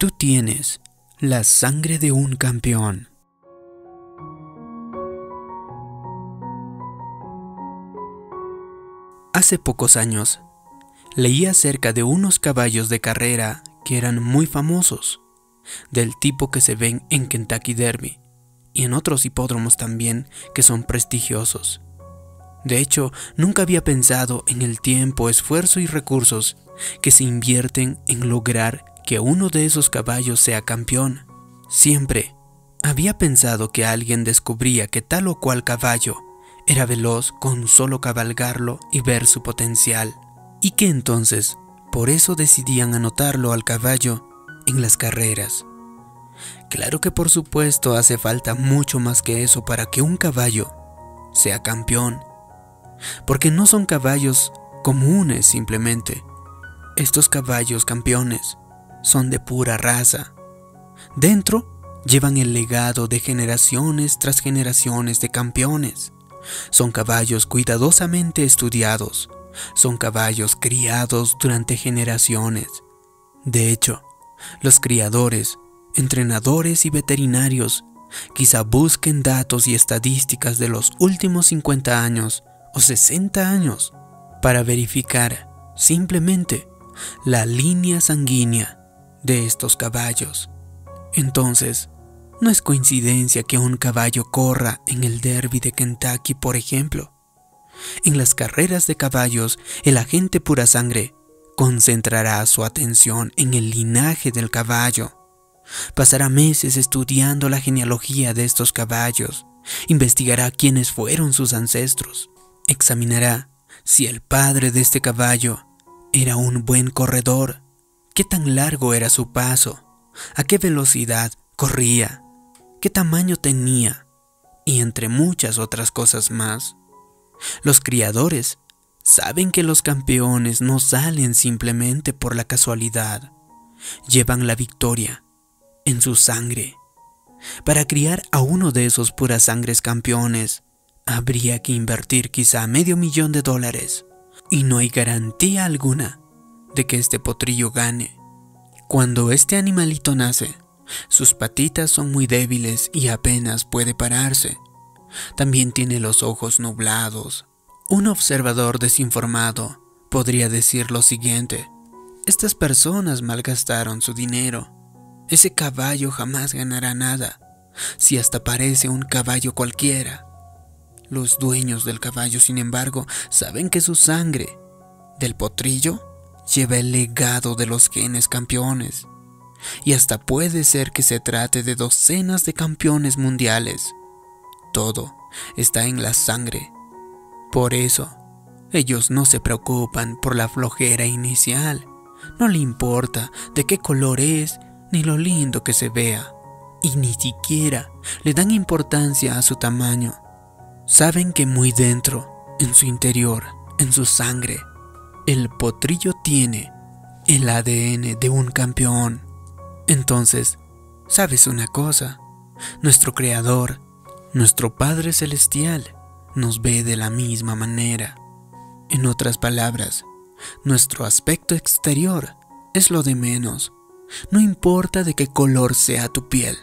Tú tienes la sangre de un campeón. Hace pocos años, leí acerca de unos caballos de carrera que eran muy famosos, del tipo que se ven en Kentucky Derby y en otros hipódromos también que son prestigiosos. De hecho, nunca había pensado en el tiempo, esfuerzo y recursos que se invierten en lograr que uno de esos caballos sea campeón. Siempre había pensado que alguien descubría que tal o cual caballo era veloz con solo cabalgarlo y ver su potencial, y que entonces por eso decidían anotarlo al caballo en las carreras. Claro que por supuesto hace falta mucho más que eso para que un caballo sea campeón, porque no son caballos comunes simplemente. Estos caballos campeones son de pura raza. Dentro llevan el legado de generaciones tras generaciones de campeones. Son caballos cuidadosamente estudiados. Son caballos criados durante generaciones. De hecho, los criadores, entrenadores y veterinarios quizá busquen datos y estadísticas de los últimos 50 años o 60 años para verificar simplemente la línea sanguínea de estos caballos. Entonces, no es coincidencia que un caballo corra en el derby de Kentucky, por ejemplo. En las carreras de caballos, el agente pura sangre concentrará su atención en el linaje del caballo. Pasará meses estudiando la genealogía de estos caballos, investigará quiénes fueron sus ancestros, examinará si el padre de este caballo era un buen corredor, qué tan largo era su paso, a qué velocidad corría, qué tamaño tenía, y entre muchas otras cosas más. Los criadores saben que los campeones no salen simplemente por la casualidad, llevan la victoria en su sangre. Para criar a uno de esos puras sangres campeones, habría que invertir quizá medio millón de dólares, y no hay garantía alguna de que este potrillo gane. Cuando este animalito nace, sus patitas son muy débiles y apenas puede pararse. También tiene los ojos nublados. Un observador desinformado podría decir lo siguiente. Estas personas malgastaron su dinero. Ese caballo jamás ganará nada, si hasta parece un caballo cualquiera. Los dueños del caballo, sin embargo, saben que su sangre, del potrillo, lleva el legado de los genes campeones. Y hasta puede ser que se trate de docenas de campeones mundiales. Todo está en la sangre. Por eso, ellos no se preocupan por la flojera inicial. No le importa de qué color es ni lo lindo que se vea. Y ni siquiera le dan importancia a su tamaño. Saben que muy dentro, en su interior, en su sangre, el potrillo tiene el ADN de un campeón. Entonces, ¿sabes una cosa? Nuestro Creador, nuestro Padre Celestial, nos ve de la misma manera. En otras palabras, nuestro aspecto exterior es lo de menos. No importa de qué color sea tu piel,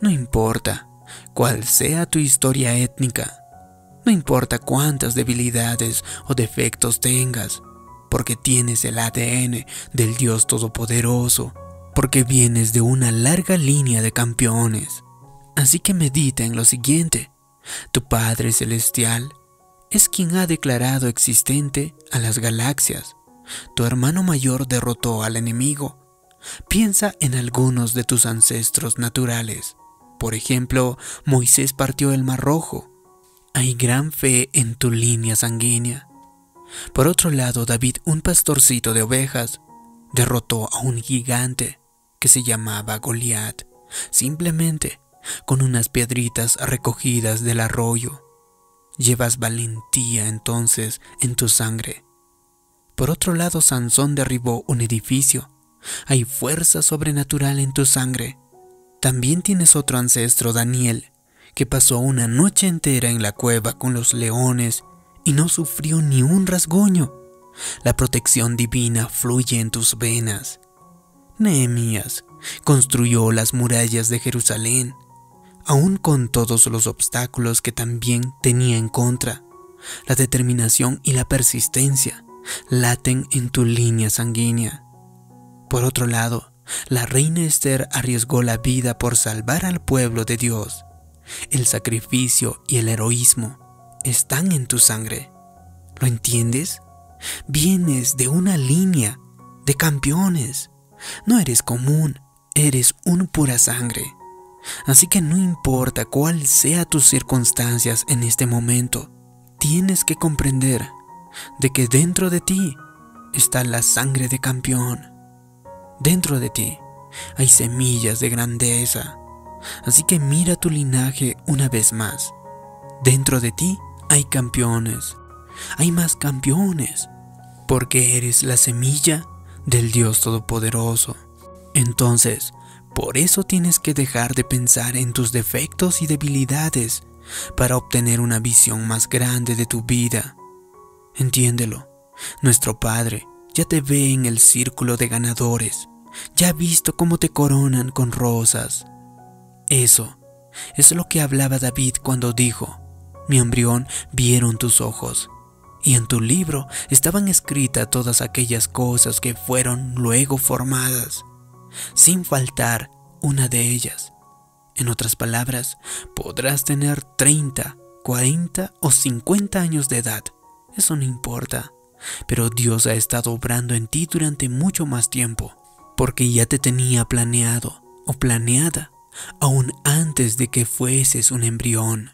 no importa cuál sea tu historia étnica, no importa cuántas debilidades o defectos tengas, porque tienes el ADN del Dios Todopoderoso, porque vienes de una larga línea de campeones. Así que medita en lo siguiente. Tu Padre Celestial es quien ha declarado existente a las galaxias. Tu hermano mayor derrotó al enemigo. Piensa en algunos de tus ancestros naturales. Por ejemplo, Moisés partió el Mar Rojo. Hay gran fe en tu línea sanguínea. Por otro lado, David, un pastorcito de ovejas, derrotó a un gigante que se llamaba Goliat, simplemente con unas piedritas recogidas del arroyo. Llevas valentía entonces en tu sangre. Por otro lado, Sansón derribó un edificio. Hay fuerza sobrenatural en tu sangre. También tienes otro ancestro, Daniel, que pasó una noche entera en la cueva con los leones y no sufrió ni un rasguño. La protección divina fluye en tus venas. Nehemías, construyó las murallas de Jerusalén, aun con todos los obstáculos que también tenía en contra. La determinación y la persistencia laten en tu línea sanguínea. Por otro lado, la reina Esther arriesgó la vida por salvar al pueblo de Dios. El sacrificio y el heroísmo están en tu sangre. ¿Lo entiendes? Vienes de una línea de campeones. No eres común, eres un pura sangre. Así que no importa cuál sea tus circunstancias en este momento, tienes que comprender de que dentro de ti está la sangre de campeón. Dentro de ti hay semillas de grandeza. Así que mira tu linaje una vez más. Dentro de ti hay campeones. Hay más campeones. Porque eres la semilla del Dios Todopoderoso. Entonces, por eso tienes que dejar de pensar en tus defectos y debilidades para obtener una visión más grande de tu vida. Entiéndelo, nuestro Padre ya te ve en el círculo de ganadores, ya ha visto cómo te coronan con rosas. Eso es lo que hablaba David cuando dijo, mi embrión vieron tus ojos, y en tu libro estaban escritas todas aquellas cosas que fueron luego formadas sin faltar una de ellas. En otras palabras, podrás tener 30, 40 o 50 años de edad. Eso no importa. Pero Dios ha estado obrando en ti durante mucho más tiempo, porque ya te tenía planeado o planeada aún antes de que fueses un embrión.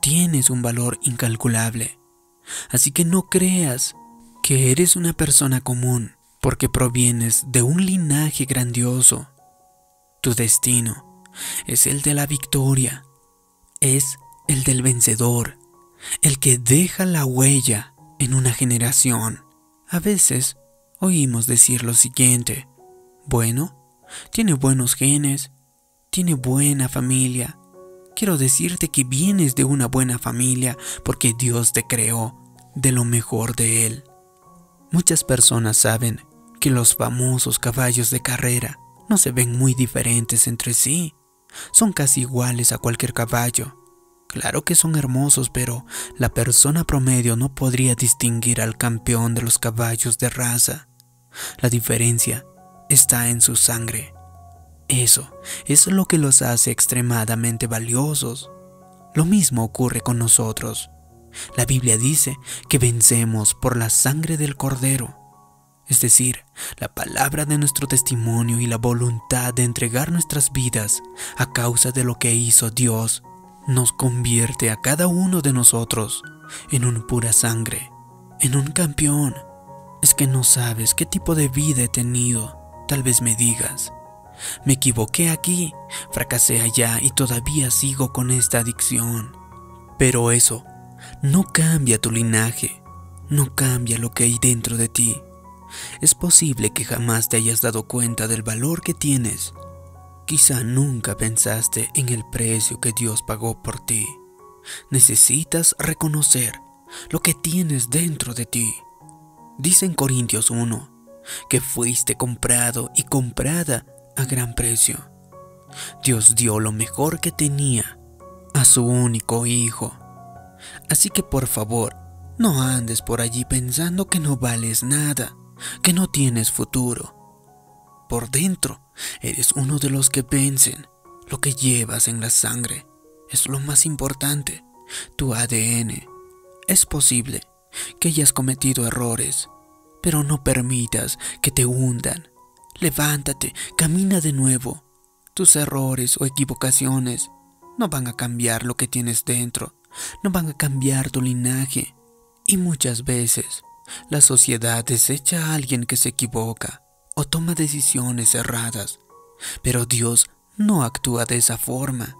Tienes un valor incalculable, así que no creas que eres una persona común porque provienes de un linaje grandioso. Tu destino es el de la victoria, es el del vencedor, el que deja la huella en una generación. A veces oímos decir lo siguiente, bueno, tiene buenos genes, tiene buena familia. Quiero decirte que vienes de una buena familia porque Dios te creó de lo mejor de Él. Muchas personas saben que los famosos caballos de carrera no se ven muy diferentes entre sí. Son casi iguales a cualquier caballo. Claro que son hermosos, pero la persona promedio no podría distinguir al campeón de los caballos de raza. La diferencia está en su sangre. Eso es lo que los hace extremadamente valiosos. Lo mismo ocurre con nosotros. La Biblia dice que vencemos por la sangre del cordero es decir, la palabra de nuestro testimonio y la voluntad de entregar nuestras vidas a causa de lo que hizo Dios, nos convierte a cada uno de nosotros en un pura sangre, en un campeón. Es que no sabes qué tipo de vida he tenido, tal vez me digas. Me equivoqué aquí, fracasé allá y todavía sigo con esta adicción. Pero eso no cambia tu linaje, no cambia lo que hay dentro de ti. Es posible que jamás te hayas dado cuenta del valor que tienes. Quizá nunca pensaste en el precio que Dios pagó por ti. Necesitas reconocer lo que tienes dentro de ti. Dice en Corintios 1 que fuiste comprado y comprada a gran precio. Dios dio lo mejor que tenía a su único hijo. Así que por favor, no andes por allí pensando que no vales nada que no tienes futuro. Por dentro, eres uno de los que vencen. Lo que llevas en la sangre es lo más importante, tu ADN. Es posible que hayas cometido errores, pero no permitas que te hundan. Levántate, camina de nuevo. Tus errores o equivocaciones no van a cambiar lo que tienes dentro, no van a cambiar tu linaje. Y muchas veces la sociedad desecha a alguien que se equivoca o toma decisiones erradas, pero Dios no actúa de esa forma.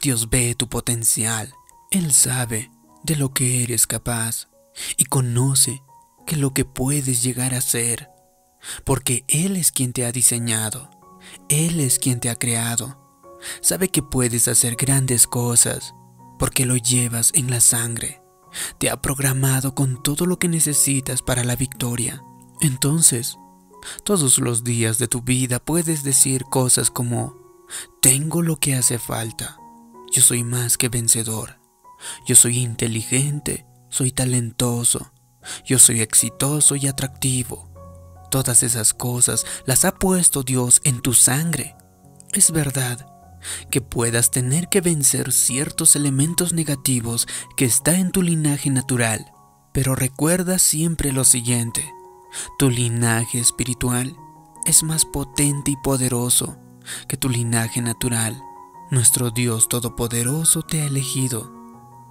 Dios ve tu potencial, Él sabe de lo que eres capaz y conoce que lo que puedes llegar a ser, porque Él es quien te ha diseñado, Él es quien te ha creado. Sabe que puedes hacer grandes cosas porque lo llevas en la sangre te ha programado con todo lo que necesitas para la victoria. Entonces, Todos los días de tu vida puedes decir cosas como, tengo lo que hace falta, yo soy más que vencedor, yo soy inteligente, soy talentoso, yo soy exitoso y atractivo. Todas esas cosas las ha puesto Dios en tu sangre. Es verdad que puedas tener que vencer ciertos elementos negativos que está en tu linaje natural, pero recuerda siempre lo siguiente. Tu linaje espiritual es más potente y poderoso que tu linaje natural. Nuestro Dios Todopoderoso te ha elegido.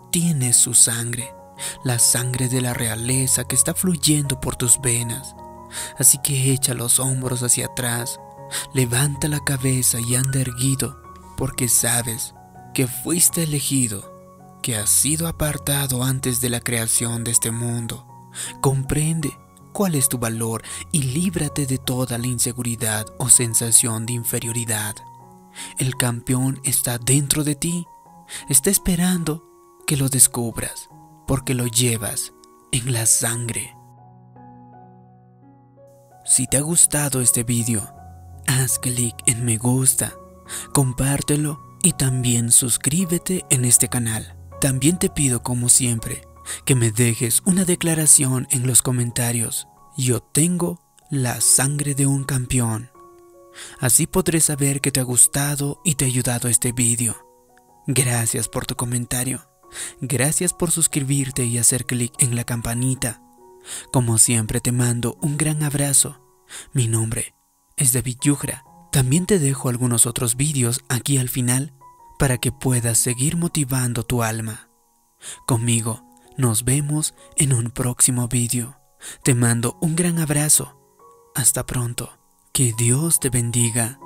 Tienes su sangre, la sangre de la realeza que está fluyendo por tus venas. Así que echa los hombros hacia atrás, levanta la cabeza y anda erguido, porque sabes que fuiste elegido, que has sido apartado antes de la creación de este mundo. Comprende cuál es tu valor y líbrate de toda la inseguridad o sensación de inferioridad. El campeón está dentro de ti, está esperando que lo descubras, porque lo llevas en la sangre. Si te ha gustado este vídeo, haz clic en me gusta, compártelo y también suscríbete en este canal. También te pido como siempre que me dejes una declaración en los comentarios. Yo tengo la sangre de un campeón. Así podré saber que te ha gustado y te ha ayudado este vídeo. Gracias por tu comentario. Gracias por suscribirte y hacer clic en la campanita. Como siempre te mando un gran abrazo. Mi nombre es David Yugra. También te dejo algunos otros vídeos aquí al final para que puedas seguir motivando tu alma. Conmigo nos vemos en un próximo vídeo. Te mando un gran abrazo. Hasta pronto. Que Dios te bendiga.